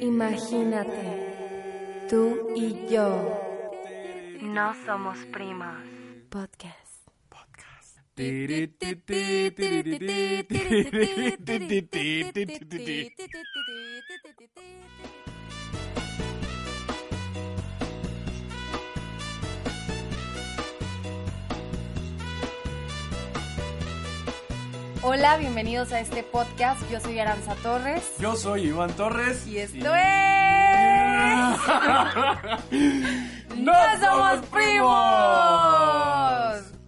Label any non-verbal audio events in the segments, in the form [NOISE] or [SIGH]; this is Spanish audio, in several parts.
Imagínate, tú y yo no somos primos. Podcast. Hola, bienvenidos a este podcast. Yo soy Aranza Torres. Yo soy Iván Torres. Y esto es. [LAUGHS] ¡No somos primos!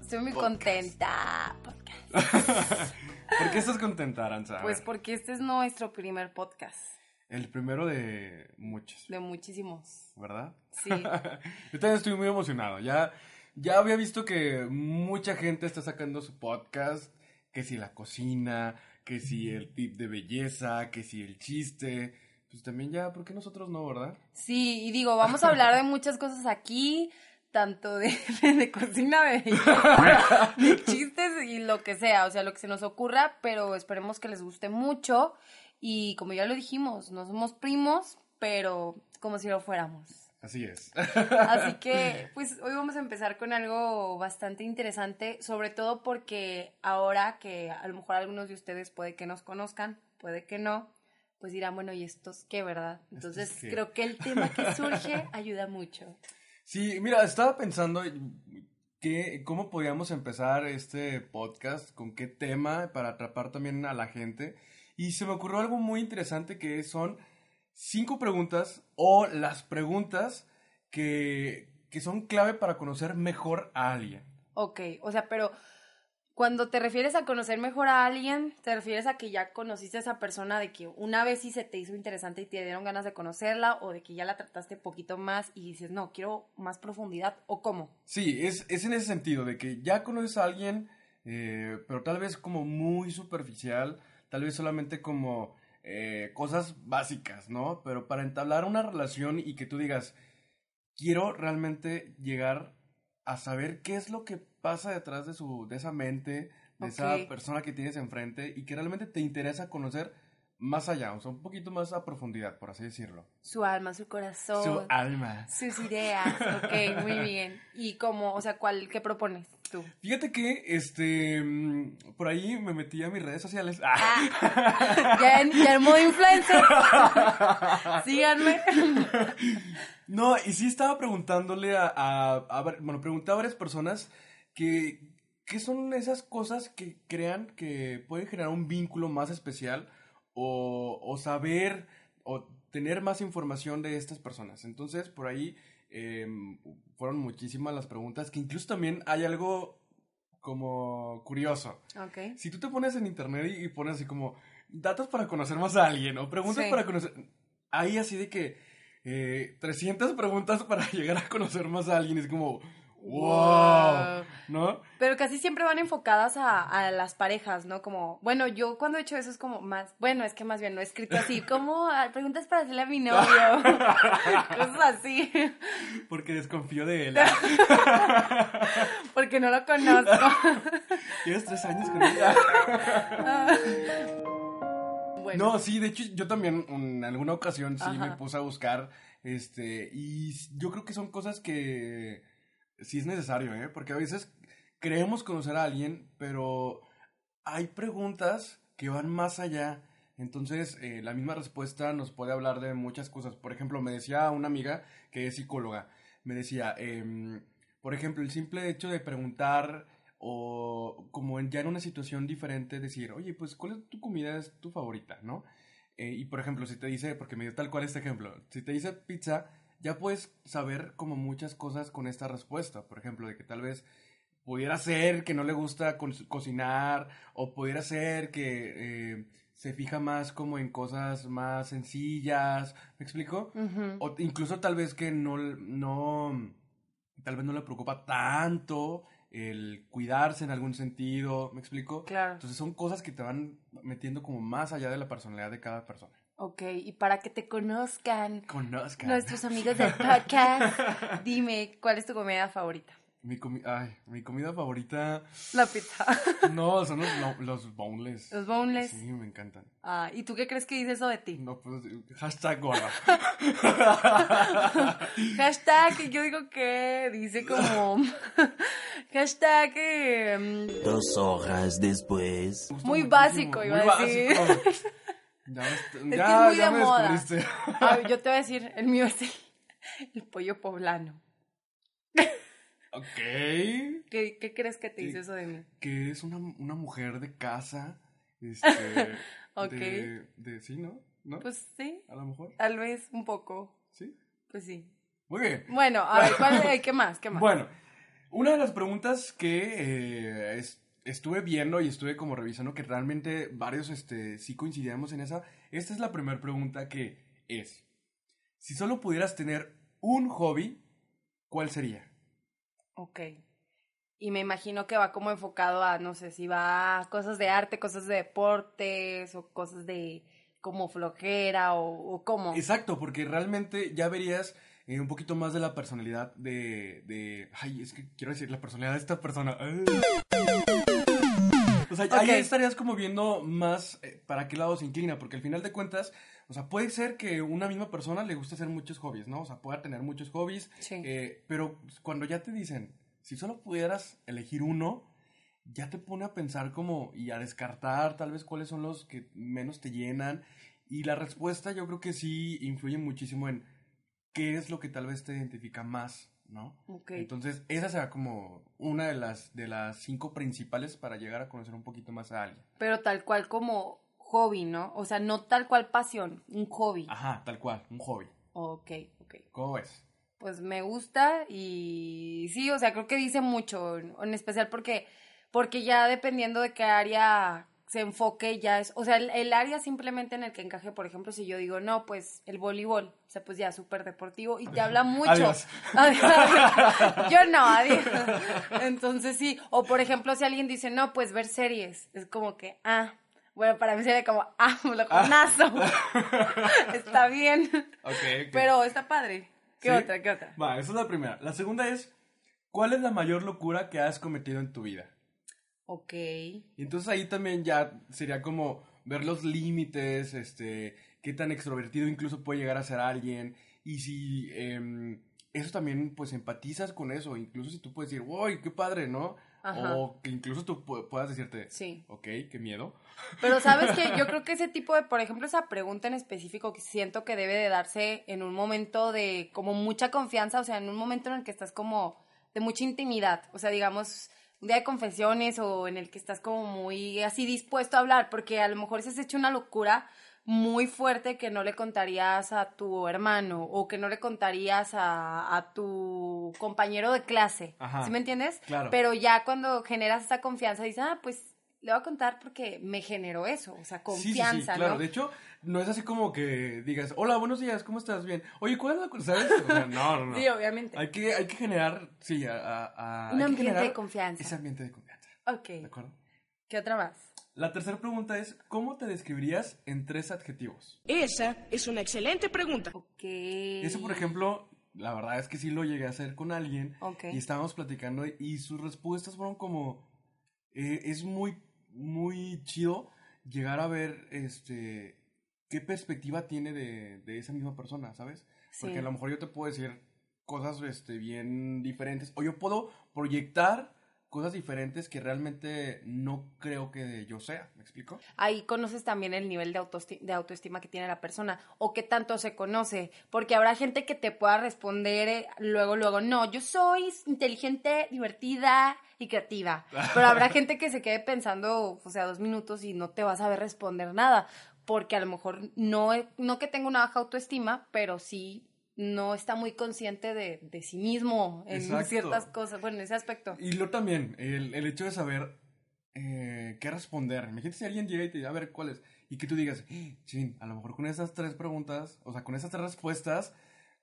Estoy muy contenta. Podcast. [LAUGHS] ¿Por qué estás contenta, Aranza? Pues porque este es nuestro primer podcast. El primero de muchos, De muchísimos. ¿verdad? Sí. [LAUGHS] Yo también estoy muy emocionado. Ya, ya había visto que mucha gente está sacando su podcast. Que si la cocina, que si el tip de belleza, que si el chiste. Pues también ya, ¿por qué nosotros no, verdad? Sí, y digo, vamos a hablar de muchas cosas aquí, tanto de, [LAUGHS] de cocina, de, de [LAUGHS] chistes y lo que sea, o sea, lo que se nos ocurra, pero esperemos que les guste mucho. Y como ya lo dijimos, no somos primos, pero como si lo fuéramos. Así es. Así [LAUGHS] que, pues hoy vamos a empezar con algo bastante interesante, sobre todo porque ahora que a lo mejor algunos de ustedes puede que nos conozcan, puede que no, pues dirán, bueno, ¿y estos qué, verdad? Entonces creo que el tema que [LAUGHS] surge ayuda mucho. Sí, mira, estaba pensando que, cómo podíamos empezar este podcast, con qué tema para atrapar también a la gente. Y se me ocurrió algo muy interesante que son cinco preguntas o las preguntas que, que son clave para conocer mejor a alguien. Ok, o sea, pero cuando te refieres a conocer mejor a alguien, te refieres a que ya conociste a esa persona de que una vez sí se te hizo interesante y te dieron ganas de conocerla o de que ya la trataste poquito más y dices, no, quiero más profundidad o cómo. Sí, es, es en ese sentido, de que ya conoces a alguien, eh, pero tal vez como muy superficial, tal vez solamente como eh, cosas básicas, ¿no? Pero para entablar una relación y que tú digas, quiero realmente llegar a saber qué es lo que pasa detrás de su, de esa mente, de esa persona que tienes enfrente y que realmente te interesa conocer más allá, o sea, un poquito más a profundidad, por así decirlo. Su alma, su corazón, Su alma. sus ideas. Ok, muy bien. ¿Y cómo, o sea, cuál, qué propones tú? Fíjate que, este, mm, por ahí me metí a mis redes sociales. Ah, [LAUGHS] ya en, ya en modo influencer. [LAUGHS] Síganme. No, y sí estaba preguntándole a, a, a ver- bueno, pregunté a varias personas que, qué son esas cosas que crean que pueden generar un vínculo más especial o, o saber o tener más información de estas personas. Entonces, por ahí em, fueron muchísimas las preguntas, que incluso también hay algo como curioso. Ok. Si tú te pones en internet y, y pones así como datos para conocer más a alguien o preguntas Sí. para conocer, ahí así de que eh, 300 preguntas para [LAUGHS] llegar a conocer más a alguien es como, wow, ¿no? Pero casi siempre van enfocadas a, a las parejas, ¿no? Como, bueno, yo cuando he hecho eso es como más, bueno, es que más bien no he escrito así, [LAUGHS] como ah, preguntas para hacerle a mi novio, [LAUGHS] cosas así, Porque desconfío de él. [LAUGHS] porque no lo conozco. Llevas tres años con ella. Bueno, No, sí, de hecho yo también en alguna ocasión sí me puse a buscar, este, y yo creo que son cosas que sí es necesario, ¿eh? Porque a veces creemos conocer a alguien, pero hay preguntas que van más allá. Entonces, eh, la misma respuesta nos puede hablar de muchas cosas. Por ejemplo, me decía una amiga que es psicóloga, me decía, em, por ejemplo, el simple hecho de preguntar o como ya en una situación diferente decir, oye, pues, ¿cuál es tu comida tu favorita, no? Eh, y por ejemplo, si te dice, porque me dio tal cual este ejemplo, si te dice pizza, ya puedes saber como muchas cosas con esta respuesta. Por ejemplo, de que tal vez pudiera ser que no le gusta co- cocinar o pudiera ser que eh, se fija más como en cosas más sencillas, ¿me explico? O incluso tal vez que no, no, tal vez no le preocupa tanto el cuidarse en algún sentido, ¿me explico? claro. Entonces son cosas que te van metiendo como más allá de la personalidad de cada persona. Ok, y para que te conozcan Conozcan. nuestros amigos del podcast, [LAUGHS] dime, ¿cuál es tu comida favorita? Mi, comi Ay, mi comida favorita. La pizza. [LAUGHS] No, son los, los boneless. Los boneless. Sí, me encantan. Ah, ¿y tú qué crees que dice eso de ti? No, pues, hashtag gorda. [LAUGHS] Hashtag, yo digo que dice como. Hashtag. em, Dos horas después. Muy básico, iba muy a decir. básico. Ya, me est- que ya, es muy ya de me moda. descubriste. [LAUGHS] yo te voy a decir, el mío es el, el pollo poblano. ok. ¿Qué, qué crees que te dice eso de mí? Que es una, una mujer de casa. Este. [LAUGHS] Ok. De, de- sí, ¿no? ¿No? Pues sí, a lo mejor. tal vez un poco. Sí. Pues sí. Muy bien. Bueno, a ver, ¿cuál, ¿qué más? ¿Qué más? Bueno, una de las preguntas que eh, es- estuve viendo y estuve como revisando que realmente varios este, sí coincidíamos en esa. Esta es la primera pregunta que es, si solo pudieras tener un hobby, ¿cuál sería? Ok. Y me imagino que va como enfocado a, no sé, si va a cosas de arte, cosas de deportes o cosas de como flojera o, o cómo. Exacto, porque realmente ya verías eh, un poquito más de la personalidad de, de... Ay, es que quiero decir, la personalidad de esta persona. Ay. O sea, ahí Ok. estarías como viendo más eh, para qué lado se inclina, porque al final de cuentas, o sea, puede ser que una misma persona le guste hacer muchos hobbies, ¿no? O sea, pueda tener muchos hobbies, Sí. eh, pero cuando ya te dicen, si solo pudieras elegir uno, ya te pone a pensar como y a descartar tal vez cuáles son los que menos te llenan. Y la respuesta yo creo que sí influye muchísimo en qué es lo que tal vez te identifica más, ¿no? Ok. Entonces, esa será como una de las, de las cinco principales para llegar a conocer un poquito más a alguien. Pero tal cual como hobby, ¿no? O sea, no tal cual pasión, un hobby. Ajá, tal cual, un hobby. Ok, ok. ¿Cómo ves? Pues me gusta y sí, o sea, creo que dice mucho, en especial porque, porque ya dependiendo de qué área se enfoque, ya es, o sea, el, el área simplemente en el que encaje, por ejemplo, si yo digo, no, pues el voleibol, o sea, pues ya súper deportivo y te habla [LAUGHS] mucho. Adiós. [LAUGHS] Adiós. Yo no, adiós. Entonces sí, o por ejemplo, si alguien dice, no, pues ver series, es como que, ah, bueno, para mí sería como, ah, loconazo. [LAUGHS] Está bien. Pero está padre. ¿Qué ¿Sí? otra? ¿Qué otra? Va, esa es la primera. La segunda es, ¿cuál es la mayor locura que has cometido en tu vida? Ok. Y entonces ahí también ya sería como ver los límites, este, qué tan extrovertido incluso puede llegar a ser alguien. Y si em, eso también, pues empatizas con eso. Incluso si tú puedes decir, ¡Uy, qué padre, ¿no? Ajá. O que incluso tú pu- puedas decirte, Sí. ok, qué miedo. [LAUGHS] Pero sabes que yo creo que ese tipo de, por ejemplo, esa pregunta en específico que siento que debe de darse en un momento de como mucha confianza, o sea, en un momento en el que estás como de mucha intimidad, o sea, digamos, un día de confesiones o en el que estás como muy así dispuesto a hablar, porque a lo mejor si has hecho una locura muy fuerte que no le contarías a tu hermano o que no le contarías a, a tu compañero de clase, Ajá. ¿sí me entiendes? Claro. Pero ya cuando generas esa confianza dices, ah, pues le voy a contar porque me generó eso, o sea, Sí, confianza, sí, sí, claro. ¿no? De hecho, no es así como que digas, hola, buenos días, ¿cómo estás? Bien. Oye, ¿cuál es la cosa? ¿Sabes? O sea, no, no, no. Sí, obviamente. Hay que, hay que generar, sí, a, a- a- Un hay que ambiente generar de confianza. Ese ambiente de confianza, Ok. ¿de acuerdo? ¿Qué otra más? La tercera pregunta es, ¿cómo te describirías en tres adjetivos? Esa es una excelente pregunta. Ok. Eso, por ejemplo, la verdad es que sí lo llegué a hacer con alguien Ok. y estábamos platicando y sus respuestas fueron como, eh, es muy, muy chido llegar a ver, este, qué perspectiva tiene de, de esa misma persona, ¿sabes? Porque Sí. a lo mejor yo te puedo decir cosas, este, bien diferentes o yo puedo proyectar cosas diferentes que realmente no creo que yo sea, ¿me explico? Ahí conoces también el nivel de, autoesti- de autoestima que tiene la persona o qué tanto se conoce, porque habrá gente que te pueda responder eh, luego, luego, no, yo soy inteligente, divertida y creativa, [LAUGHS] pero habrá gente que se quede pensando, o sea, dos minutos y no te vas a ver responder nada, porque a lo mejor no, no que tenga una baja autoestima, pero sí no está muy consciente de, de sí mismo en Exacto. ciertas cosas, bueno, en ese aspecto. Y lo también, el, el hecho de saber eh, qué responder. Imagínate si alguien llega y te dice, a ver, ¿cuál es? Y que tú digas, "Eh, chin, a lo mejor con esas tres preguntas, o sea, con esas tres respuestas,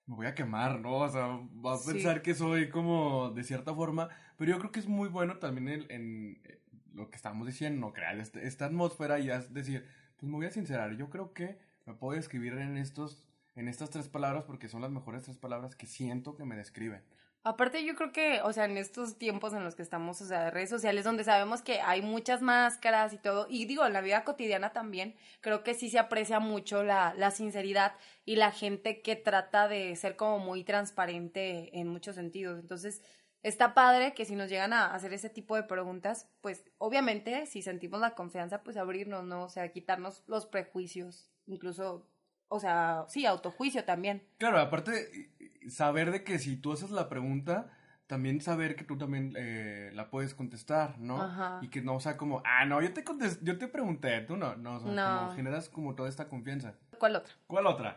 me voy a quemar, ¿no? O sea, vas a Sí. pensar que soy como de cierta forma, pero yo creo que es muy bueno también el- en eh, lo que estamos diciendo, crear este- esta atmósfera y es decir, pues me voy a sincerar, yo creo que me puedo describir en estos, en estas tres palabras porque son las mejores tres palabras que siento que me describen. Aparte yo creo que, o sea, en estos tiempos en los que estamos, o sea, de redes sociales, donde sabemos que hay muchas máscaras y todo, y digo, en la vida cotidiana también, creo que sí se aprecia mucho la, la sinceridad y la gente que trata de ser como muy transparente en muchos sentidos. Entonces, está padre que si nos llegan a hacer ese tipo de preguntas, pues obviamente si sentimos la confianza, pues abrirnos, ¿no? O sea, quitarnos los prejuicios, incluso, o sea, sí, autojuicio también. Claro, aparte, saber de que si tú haces la pregunta, también saber que tú también eh, la puedes contestar, ¿no? Ajá. Y que no, o sea, como, ah, no, yo te contesté, yo te pregunté, tú no, no, o sea, No. como generas como toda esta confianza. ¿Cuál otra? ¿Cuál otra?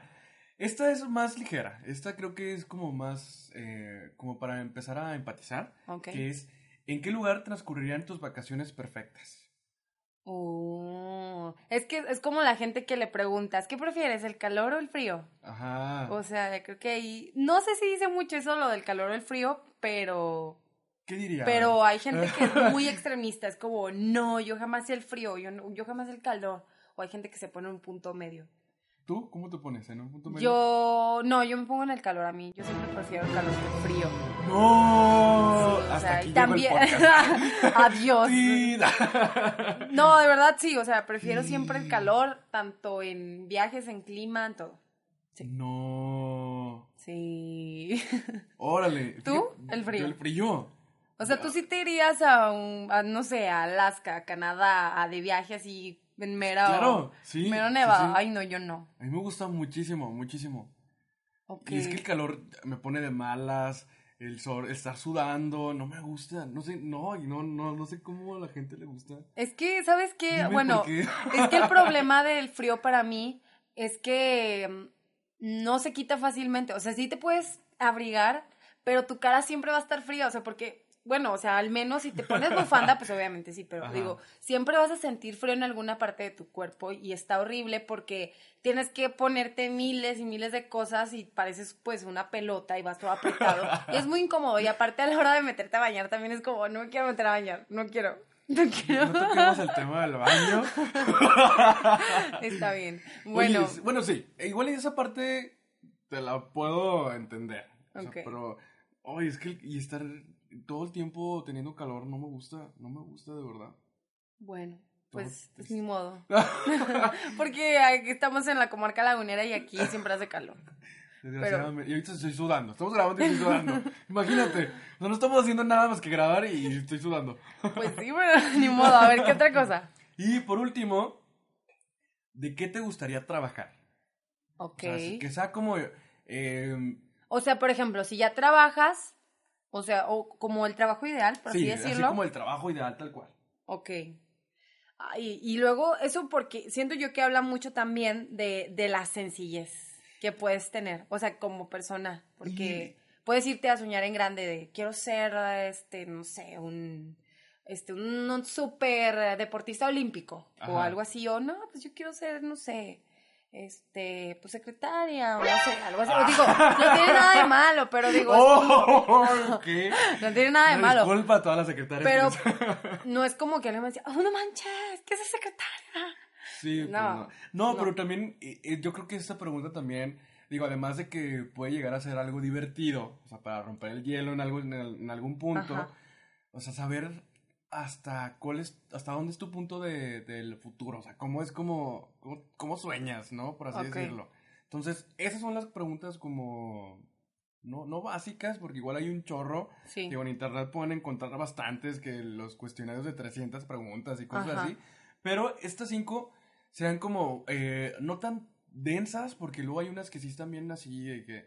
Esta es más ligera, esta creo que es como más, eh, como para empezar a empatizar, que es, ¿en qué lugar transcurrirían tus vacaciones perfectas? Oh, es que es como la gente que le preguntas, ¿qué prefieres, el calor o el frío? Ajá. O sea, creo que ahí, no sé si dice mucho eso lo del calor o el frío, pero, ¿Qué diría? pero hay gente que es [LAUGHS] muy extremista, es como, no, yo jamás el frío, yo, no- yo jamás el calor, o hay gente que se pone un punto medio. ¿Tú? ¿Cómo te pones? ¿En un punto medio? Yo, no, yo me pongo en el calor a mí, yo siempre prefiero el calor que el frío. ¡No! O Hasta sea, aquí el también, [LAUGHS] adiós. [LAUGHS] No, de verdad sí, o sea, prefiero siempre el calor, tanto en viajes, en clima, en todo. Sí. No. Sí. [LAUGHS] Órale. ¿Tú? El frío. yo el frío. O sea, tú sí te irías a un, a, no sé, a Alaska, a Canadá, a de viaje así en mero, Claro, sí, mero nevado. sí. Ay, no, yo no. A mí me gusta muchísimo, muchísimo. Ok. Y es que el calor me pone de malas, el sol, estar sudando, no me gusta, no sé, no, y no, no, no sé cómo a la gente le gusta. Es que, ¿sabes qué? Dime bueno, qué. [LAUGHS] es que el problema [LAUGHS] del frío para mí es que mm, no se quita fácilmente. O sea, sí te puedes abrigar, pero tu cara siempre va a estar fría. O sea, porque, bueno, o sea, al menos si te pones bufanda, pues obviamente sí, pero [LAUGHS] Ajá. digo, siempre vas a sentir frío en alguna parte de tu cuerpo y está horrible porque tienes que ponerte miles y miles de cosas y pareces pues una pelota y vas todo apretado. y [LAUGHS] es muy incómodo. Y aparte a la hora de meterte a bañar también es como, no me quiero meter a bañar, no quiero. No quiero. No [LAUGHS] toquemos el tema del baño. Está bien. Bueno, bueno, sí, e igual esa parte te la puedo entender. O sea, Ok. pero, oye, es que y estar todo el tiempo teniendo calor no me gusta, no me gusta de verdad. bueno, pues es mi modo. [LAUGHS] [LAUGHS] Porque aquí estamos en la comarca lagunera y aquí siempre hace calor. Desgraciadamente. Y ahorita estoy sudando. Estamos grabando y estoy sudando. [LAUGHS] Imagínate. O sea, no estamos haciendo nada más que grabar y estoy sudando. Pues sí, pero ni modo. A ver, ¿qué otra cosa? Y por último, ¿de qué te gustaría trabajar? Ok. O sea, que sea como. eh, O sea, por ejemplo, si ya trabajas, o sea, o como el trabajo ideal, por sí, así decirlo. como el trabajo ideal, tal cual. Ok. Ay, y luego, eso porque siento yo que habla mucho también de, de la sencillez que puedes tener, o sea, como persona, porque puedes irte a soñar en grande de quiero ser, este, no sé, un, este, un, un súper deportista olímpico o algo así, o no, pues yo quiero ser, no sé, este, pues secretaria, o no sé, algo así. O digo, no tiene nada de malo, pero digo, es ¡Oh! [LAUGHS] No tiene nada de malo. Disculpa a todas las secretarias. Pero [LAUGHS] no es como que alguien me decía, oh, no manches, ¿qué es esa secretaria? Sí, pues No, no. no. no. pero también eh, yo creo que esta pregunta también, digo, además de que puede llegar a ser algo divertido, o sea, para romper el hielo en, algo, en, el- en algún punto, Ajá. o sea, saber hasta cuál es, hasta dónde es tu punto de, del futuro, o sea, cómo es como, cómo, cómo sueñas, ¿no? Por así Ok. decirlo. Entonces, esas son las preguntas como, no, no básicas, porque igual hay un chorro, Sí. Digo, en internet pueden encontrar bastantes que los cuestionarios de 300 preguntas y cosas Ajá. así. Pero estas cinco sean como eh, no tan densas, porque luego hay unas que sí están bien así, de que,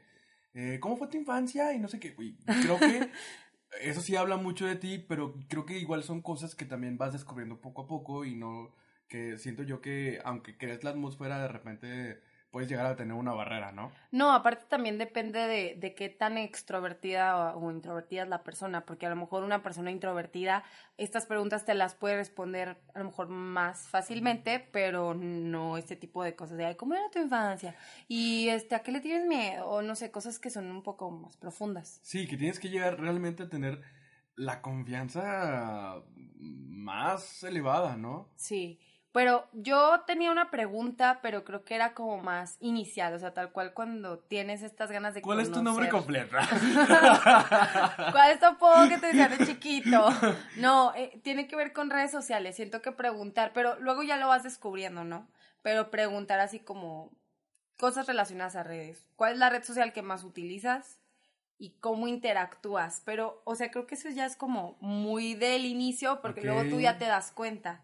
eh, ¿cómo fue tu infancia? Y no sé qué. Uy, creo que [LAUGHS] eso sí habla mucho de ti, pero creo que igual son cosas que también vas descubriendo poco a poco y no, que siento yo que aunque crees la atmósfera, de repente puedes llegar a tener una barrera, ¿no? No, aparte también depende de, de qué tan extrovertida o, o introvertida es la persona, porque a lo mejor una persona introvertida, estas preguntas te las puede responder a lo mejor más fácilmente, pero no este tipo de cosas de, "Ay, ¿cómo era tu infancia? Y este, ¿a qué le tienes miedo? O no sé, cosas que son un poco más profundas. Sí, que tienes que llegar realmente a tener la confianza más elevada, ¿no? Sí. Pero yo tenía una pregunta, pero creo que era como más inicial, o sea, tal cual cuando tienes estas ganas de ¿Cuál es tu nombre completo? [LAUGHS] ¿Cuál es tu apodo que te decían de chiquito? No, eh, tiene que ver con redes sociales. Siento que preguntar, pero luego ya lo vas descubriendo, ¿no? Pero preguntar así como cosas relacionadas a redes. ¿Cuál es la red social que más utilizas? Y cómo interactúas. Pero, o sea, creo que eso ya es como muy del inicio, porque luego tú ya te das cuenta.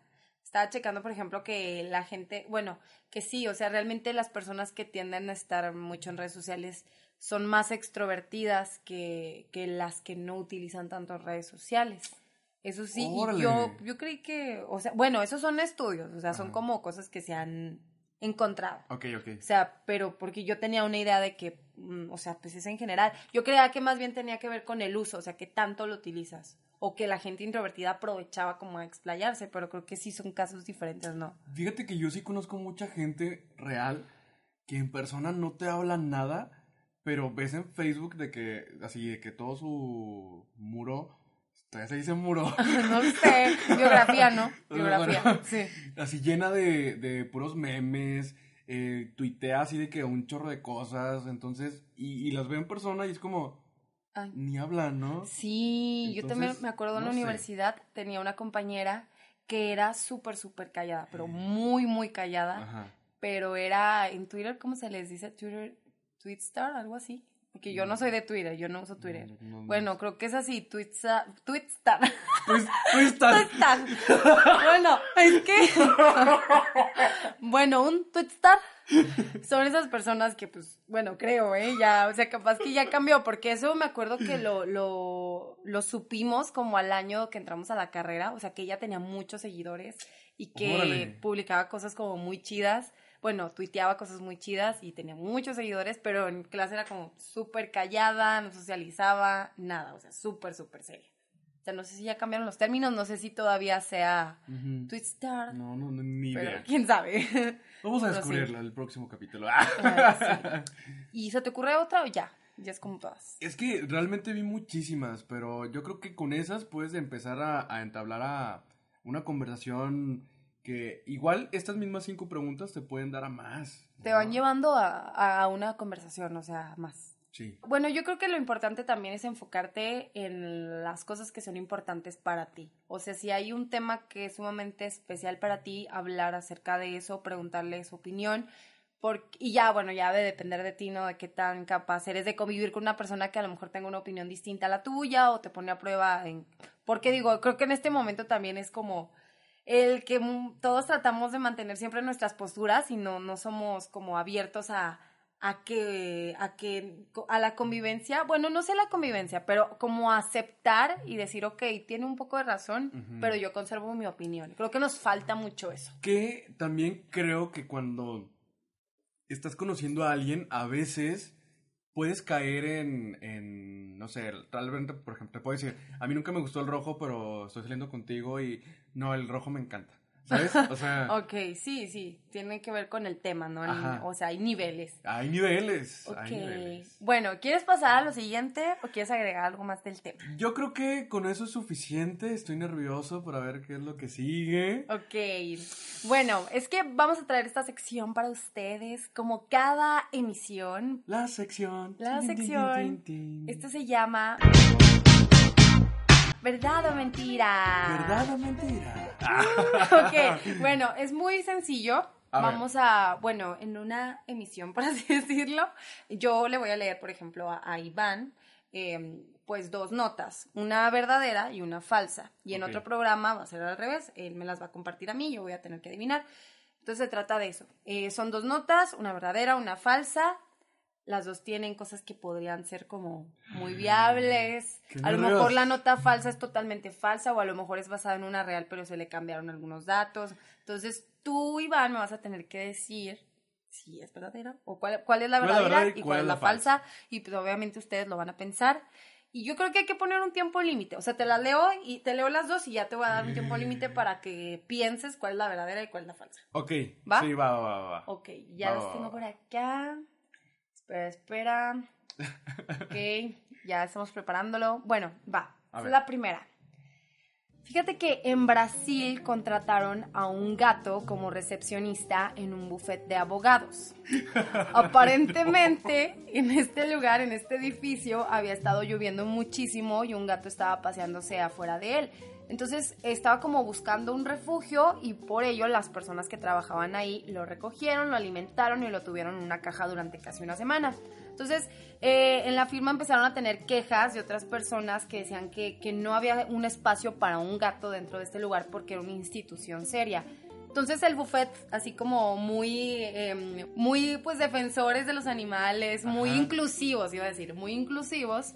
Estaba checando, por ejemplo, que la gente, bueno, que sí, o sea, realmente las personas que tienden a estar mucho en redes sociales son más extrovertidas que, que las que no utilizan tanto redes sociales. Eso sí, y yo, yo creí que, o sea, bueno, esos son estudios, o sea, son Ajá. como cosas que se han encontrado. ok, ok. O sea, pero porque yo tenía una idea de que, mm, o sea, pues es en general. Yo creía que más bien tenía que ver con el uso, o sea, que tanto lo utilizas. O que la gente introvertida aprovechaba como a explayarse, pero creo que sí son casos diferentes, ¿no? Fíjate que yo sí conozco mucha gente real que en persona no te habla nada, pero ves en Facebook de que, así, de que todo su muro, todavía se dice muro, [LAUGHS] no sé, biografía, ¿no? [LAUGHS] Bueno, Biografía, sí. así llena de, de puros memes, eh, tuitea así de que un chorro de cosas, entonces, y, y las veo en persona y es como, Ay. ni hablan, ¿no? Sí, yo también me acuerdo en la sé. universidad, tenía una compañera que era súper, súper callada, pero muy, muy callada. Ajá. pero era en Twitter, ¿cómo se les dice? Twitter, Twitstar, algo así. Porque yo no soy de Twitter, yo no uso Twitter. No, no, bueno, creo que es así, Twitstar. Twitstar. [LAUGHS] Twitstar. bueno, es que. [LAUGHS] bueno, un Twitstar son esas personas que, pues, bueno, creo, ¿eh? Ya, o sea, capaz que ya cambió, porque eso me acuerdo que lo, lo, lo supimos como al año que entramos a la carrera, o sea, que ella tenía muchos seguidores y que Órale. publicaba cosas como muy chidas. Bueno, tuiteaba cosas muy chidas y tenía muchos seguidores, pero en clase era como súper callada, no socializaba, nada, o sea, súper, súper seria. O sea, no sé si ya cambiaron los términos, no sé si todavía sea Ujú. Twitstar, No, no, no, ni pero idea. quién sabe. Vamos a sí. descubrirlo en el próximo capítulo. Ah, [LAUGHS] ¿Y se te ocurre otra o ya? Ya es como todas. Es que realmente vi muchísimas, pero yo creo que con esas puedes empezar a, a entablar a una conversación que igual estas mismas cinco preguntas te pueden dar a más. Te van llevando a, a una conversación, o sea, más. Sí. Bueno, yo creo que lo importante también es enfocarte en las cosas que son importantes para ti. O sea, si hay un tema que es sumamente especial para ti, hablar acerca de eso, preguntarle su opinión. Porque, y ya, bueno, ya debe depender de ti, ¿no? De qué tan capaz eres de convivir con una persona que a lo mejor tenga una opinión distinta a la tuya o te pone a prueba en... Porque digo, creo que en este momento también es como el que todos tratamos de mantener siempre nuestras posturas y no, no somos como abiertos a, a que, a que, a la convivencia, bueno, no sé la convivencia, pero como aceptar y decir, ok, tiene un poco de razón, pero yo conservo mi opinión. Creo que nos falta mucho eso. Que también creo que cuando estás conociendo a alguien, a veces puedes caer en, en no sé, tal vez, por ejemplo, te puedo decir, a mí nunca me gustó el rojo, pero estoy saliendo contigo y no, el rojo me encanta. ¿Sabes? O sea, [LAUGHS] Ok, sí, sí, tiene que ver con el tema, ¿no? Ajá. o sea, hay niveles. hay niveles. Ok. Hay niveles. Bueno, ¿quieres pasar a lo siguiente o quieres agregar algo más del tema? Yo creo que con eso es suficiente. Estoy nervioso para ver qué es lo que sigue. Ok, bueno, es que vamos a traer esta sección para ustedes, como cada emisión. La sección. La sección. tin, tin, tin. Esto se llama ¿Verdad o mentira? ¿Verdad o mentira? [LAUGHS] Ok, bueno, es muy sencillo. A ver. Vamos a, bueno, en una emisión, por así [LAUGHS] decirlo, yo le voy a leer, por ejemplo, a, a Iván, eh, pues dos notas, una verdadera y una falsa. Y en otro programa va a ser al revés, él me las va a compartir a mí, yo voy a tener que adivinar. Entonces se trata de eso. Eh, son dos notas, una verdadera, una falsa. Las dos tienen cosas que podrían ser como muy viables. qué A lo mejor la nota falsa es totalmente falsa o a lo mejor es basada en una real pero se le cambiaron algunos datos. Entonces tú, Iván, me vas a tener que decir si es verdadera o cuál, cuál es la ¿Cuál es la verdadera verdad y cuál es la falsa. Y pues obviamente ustedes lo van a pensar. Y yo creo que hay que poner un tiempo límite. O sea, te las leo y te leo las dos y ya te voy a dar un tiempo límite para que pienses cuál es la verdadera y cuál es la falsa. Ok. ¿Va? Sí, va, va, va. va. Ok, ya Va, las tengo por acá. Espera, espera. [LAUGHS] Ok, ya estamos preparándolo. Bueno, va. Es la primera. Fíjate que en Brasil contrataron a un gato como recepcionista en un buffet de abogados. [LAUGHS] Aparentemente, en este lugar, en este edificio, había estado lloviendo muchísimo y un gato estaba paseándose afuera de él. Entonces estaba como buscando un refugio y por ello las personas que trabajaban ahí lo recogieron, lo alimentaron y lo tuvieron en una caja durante casi una semana. Entonces, eh, en la firma empezaron a tener quejas de otras personas que decían que, que no había un espacio para un gato dentro de este lugar porque era una institución seria. Entonces el buffet, así como muy, eh, muy pues defensores de los animales, muy Ajá. inclusivos, iba a decir, muy inclusivos,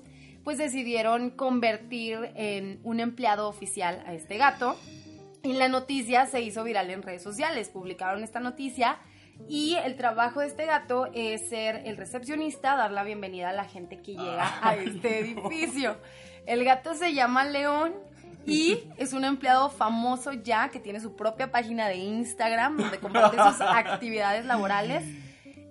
pues decidieron convertir en un empleado oficial a este gato. Y la noticia se hizo viral en redes sociales, publicaron esta noticia y el trabajo de este gato es ser el recepcionista, dar la bienvenida a la gente que llega a este edificio. El gato se llama León y es un empleado famoso ya que tiene su propia página de Instagram donde comparte sus [LAUGHS] actividades laborales.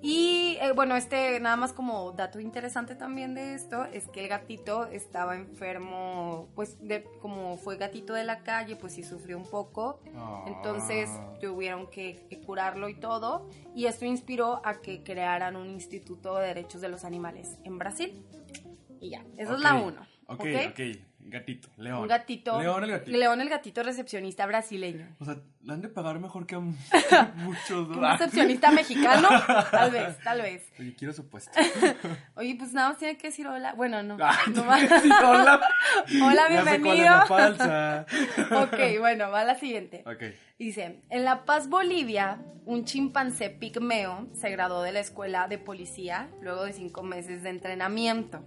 Y eh, bueno, este nada más como dato interesante también de esto es que el gatito estaba enfermo, pues de, como fue gatito de la calle, pues sí sufrió un poco. Entonces Ah. tuvieron que, que curarlo y todo. Y esto inspiró a que crearan un instituto de derechos de los animales en Brasil. Y ya, esa es la uno. Ok, ¿ok? ok. Gatito, león. Un gatito. León el gatito. León el gatito recepcionista brasileño. O sea, le han de pagar mejor que a [LAUGHS] muchos. Un recepcionista mexicano, tal vez, tal vez. Oye, quiero su puesto. [LAUGHS] Oye, pues nada más tiene que decir hola. Bueno, no. Ah, no [LAUGHS] más. sí, hola. Hola, bienvenido. la falsa. ok, bueno, va la siguiente. Ok. Dice, en La Paz, Bolivia, un chimpancé pigmeo se graduó de la escuela de policía luego de cinco meses de entrenamiento.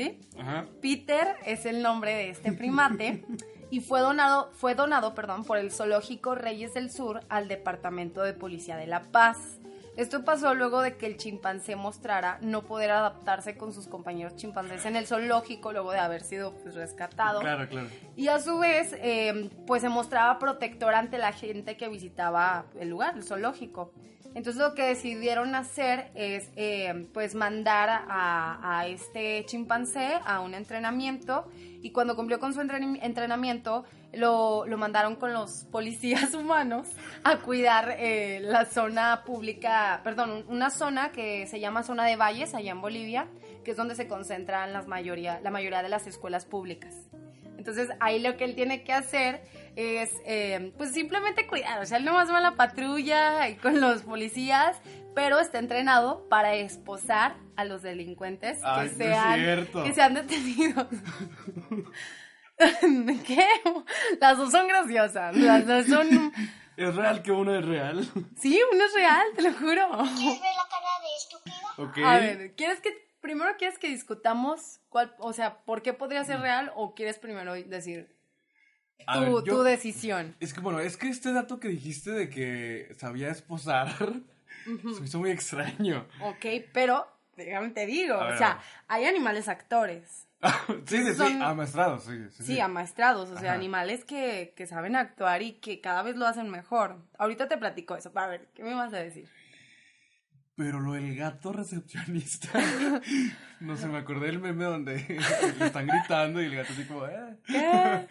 ¿Sí? Ajá. Peter es el nombre de este primate [LAUGHS] y fue donado, fue donado perdón, por el zoológico Reyes del Sur al Departamento de Policía de La Paz. Esto pasó luego de que el chimpancé mostrara no poder adaptarse con sus compañeros chimpancés en el zoológico luego de haber sido pues, rescatado. Claro, claro. Y a su vez, eh, pues se mostraba protector ante la gente que visitaba el lugar, el zoológico. Entonces lo que decidieron hacer es, eh, pues mandar a, este chimpancé a un entrenamiento y cuando cumplió con su entren- entrenamiento lo, lo mandaron con los policías [LAUGHS] humanos a cuidar eh, la zona pública, perdón, una zona que se llama zona de valles allá en Bolivia, que es donde se concentran las mayoría, la mayoría de las escuelas públicas. Entonces ahí lo que él tiene que hacer es eh, pues simplemente cuidar, o sea, él nomás va a la patrulla y con los policías, pero está entrenado para esposar a los delincuentes Ay, que, no sean, cierto. que sean detenidos. [LAUGHS] ¿Qué? Las dos son graciosas, las dos son... ¿Es real que uno es real? Sí, uno es real, te lo juro. ¿Quieres ver la cara de estúpido? Ok. A ver, ¿quieres que primero quieres que discutamos cuál, o sea, por qué podría ser real o quieres primero decir A tu, ver, yo- tu decisión? Es que bueno, es que este dato que dijiste de que sabía esposar se me hizo muy extraño. Ok, pero déjame te digo, ver, o sea, hay animales actores. [LAUGHS] sí, sí, sí, amaestrados, sí, sí, Sí, sí. amaestrados, o sea, Ajá. animales que, que saben actuar y que cada vez lo hacen mejor. Ahorita te platico eso, para ver, ¿qué me vas a decir? Pero lo del gato recepcionista, [LAUGHS] no sé, me acordé del meme donde [LAUGHS] le están gritando y el gato así como, "Eh". ¿Qué?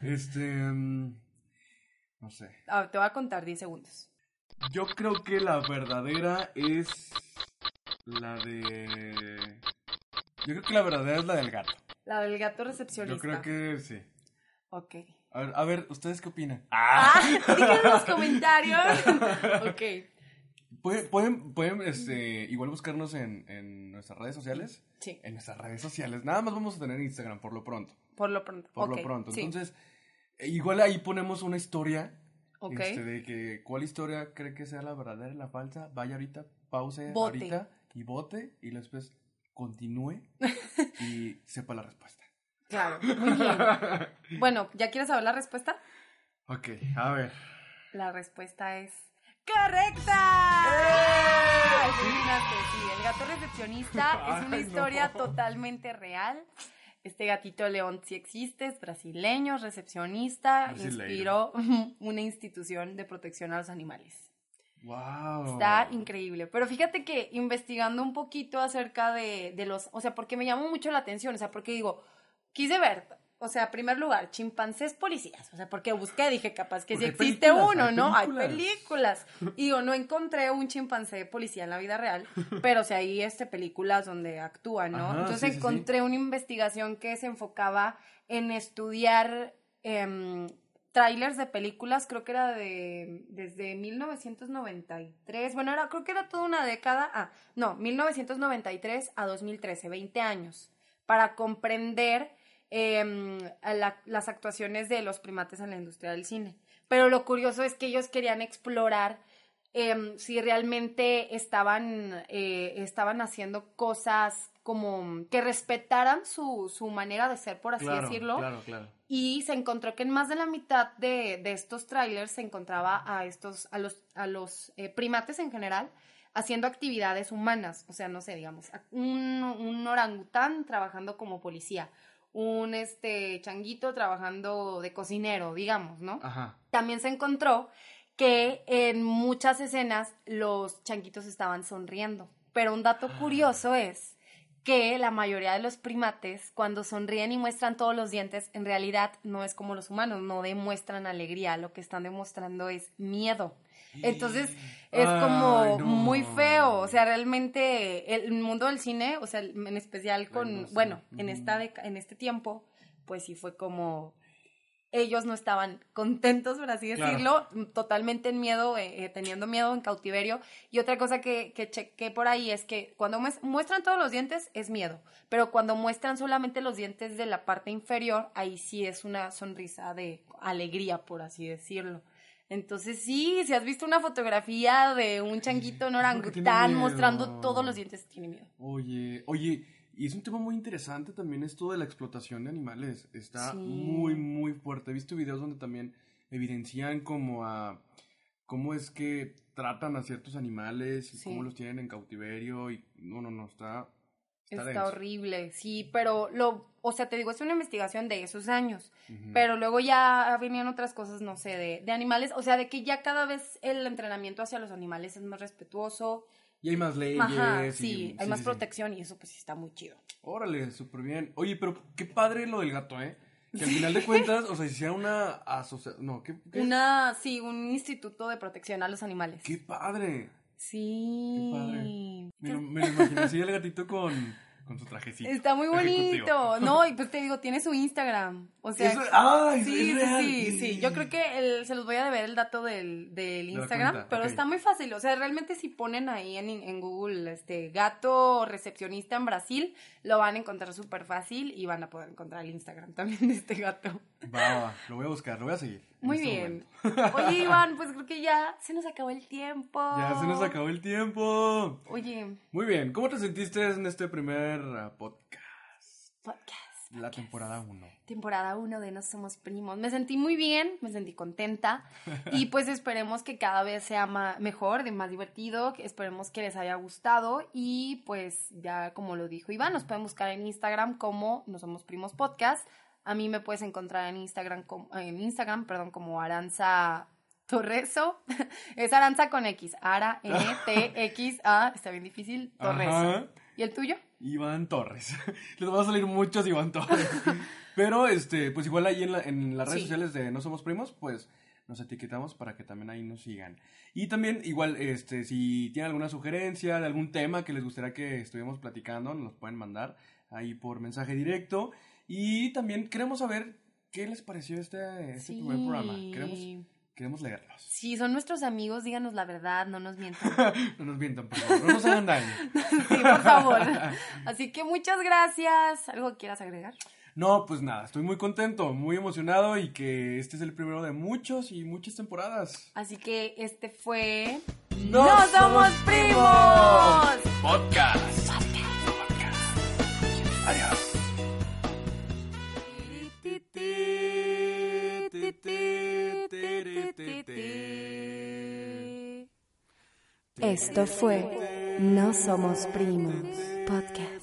Este, mm, no sé. Ah, te voy a contar 10 segundos. Yo creo que la verdadera es la de... Yo creo que la verdadera es la del gato. La del gato recepcionista. Yo creo que sí. Ok. A ver, a ver, ¿ustedes qué opinan? Ah, [LAUGHS] díganme en los comentarios. ok. ¿Pueden, pueden, pueden este, igual buscarnos en, en nuestras redes sociales? Sí, En nuestras redes sociales. Nada más vamos a tener Instagram por lo pronto. por lo pronto. Por lo pronto. sí. Entonces, eh, igual ahí ponemos una historia. Ok. Este, de que cuál historia cree que sea la verdadera y la falsa. Vaya ahorita, pause Vote. ahorita y vote. Y después continúe [LAUGHS] y sepa la respuesta. Claro, muy bien. Bueno, ¿ya quieres saber la respuesta? Ok, a ver. La respuesta es ¡Correcta! Adivinaste, sí, el gato recepcionista [LAUGHS] es una historia no. totalmente real. Este gatito león sí existe, es brasileño, recepcionista, Brasileiro. inspiró [LAUGHS] una institución de protección a los animales. Wow. Está increíble. Pero fíjate que investigando un poquito acerca de, de los, o sea, porque me llamó mucho la atención, o sea, porque digo, quise ver, o sea, primer lugar, chimpancés policías. O sea, porque busqué, dije, capaz que Porque sí existe uno, hay ¿no? Hay películas. Y digo, no encontré un chimpancé policía en la vida real, [LAUGHS] pero sí hay este, películas donde actúan, ¿no? Ajá, Entonces sí, sí, sí. encontré una investigación que se enfocaba en estudiar em, trailers de películas, creo que era de desde 1993, bueno, era, creo que era toda una década, ah, no, 1993 a 2013, 20 años, para comprender la- las actuaciones de los primates en la industria del cine. Pero lo curioso es que ellos querían explorar em, si realmente estaban, eh, estaban haciendo cosas como que respetaran su, su manera de ser, por así Claro, decirlo. Claro, claro. Y se encontró que en más de la mitad de, de estos trailers se encontraba a estos, a los, a los eh, primates en general, haciendo actividades humanas. O sea, no sé, digamos, un, un orangután trabajando como policía, un este changuito trabajando de cocinero, digamos, ¿no? Ajá. También se encontró que en muchas escenas los changuitos estaban sonriendo. Pero un dato curioso es que la mayoría de los primates, cuando sonríen y muestran todos los dientes, en realidad no es como los humanos, no demuestran alegría, lo que están demostrando es miedo. Entonces es Ay, como no. muy feo, o sea, realmente el mundo del cine, o sea, en especial con, bueno, en esta deca- en este tiempo, pues sí fue como ellos no estaban contentos, por así Claro. decirlo, totalmente en miedo, eh, eh, teniendo miedo en cautiverio. Y otra cosa que, que chequé por ahí es que cuando mues- muestran todos los dientes es miedo, pero cuando muestran solamente los dientes de la parte inferior, ahí sí es una sonrisa de alegría, por así decirlo. Entonces sí, si has visto una fotografía de un changuito en orangután mostrando todos los dientes, tiene miedo. Oye, oye, y es un tema muy interesante también esto de la explotación de animales. Está Sí. muy, muy fuerte. He visto videos donde también evidencian como a cómo es que tratan a ciertos animales y Sí. cómo los tienen en cautiverio y no, no, no, está está, horrible, sí, pero lo, o sea, te digo, es una investigación de esos años. Pero luego ya venían otras cosas, no sé, de, de animales, o sea, de que ya cada vez el entrenamiento hacia los animales es más respetuoso. Y hay más leyes. Ajá, y- sí, hay sí, más sí, sí. protección y eso pues está muy chido. Órale, súper bien. Oye, pero qué padre lo del gato, ¿eh? Que al final de cuentas, o sea, sea una asociación. No, qué, qué, Una, sí, un instituto de protección a los animales. qué padre. Sí. Qué padre. Me lo, me lo imagino así el gatito con, con su trajecito. Está muy ejecutivo. bonito. No, y pues te digo, tiene su Instagram. O sea, Eso- ¡Ay! Sí, es sí, real. sí, sí. Yo creo que el- se los voy a deber el dato del, del Instagram, pero está muy fácil. O sea, realmente si ponen ahí en, en Google este gato recepcionista en Brasil, lo van a encontrar súper fácil y van a poder encontrar el Instagram también de este gato. Va, va, lo voy a buscar, lo voy a seguir. Muy este bien. momento. Oye, [LAUGHS] Iván, pues creo que ya se nos acabó el tiempo. Ya se nos acabó el tiempo. Oye, Muy bien, ¿cómo te sentiste en este primer podcast? podcast. La temporada 1. temporada 1 de No Somos Primos. Me sentí muy bien, me sentí contenta [LAUGHS] y pues esperemos que cada vez sea ma- mejor, de más divertido, esperemos que les haya gustado y pues ya como lo dijo Iván, nos pueden buscar en Instagram como No Somos Primos Podcast. A mí me puedes encontrar en Instagram, como, en Instagram perdón, como Aranza Torreso. [LAUGHS] es Aranza con X. Ara, N, T, X, A. Está bien difícil. Torreso. Ajá. ¿Y el tuyo? Iván Torres. [LAUGHS] Les van a salir muchos Iván Torres. [LAUGHS] Pero, este, pues igual ahí en, la- en las redes Sí. sociales de No Somos Primos, pues nos etiquetamos para que también ahí nos sigan. Y también, igual, este, si tienen alguna sugerencia de algún tema que les gustaría que estuviéramos platicando, nos los pueden mandar ahí por mensaje directo. Y también queremos saber qué les pareció este, este primer programa. Queremos, queremos leerlos. Si son nuestros amigos, díganos la verdad, no nos mientan. [LAUGHS] No nos mientan, por favor. No nos hagan daño. [LAUGHS] Sí, por favor. [LAUGHS] Así que muchas gracias. ¿Algo que quieras agregar? No, pues nada, estoy muy contento, muy emocionado y que este es el primero de muchos y muchas temporadas. Así que este fue. ¡No somos primos! Podcast. Esto fue No Somos Primos Podcast.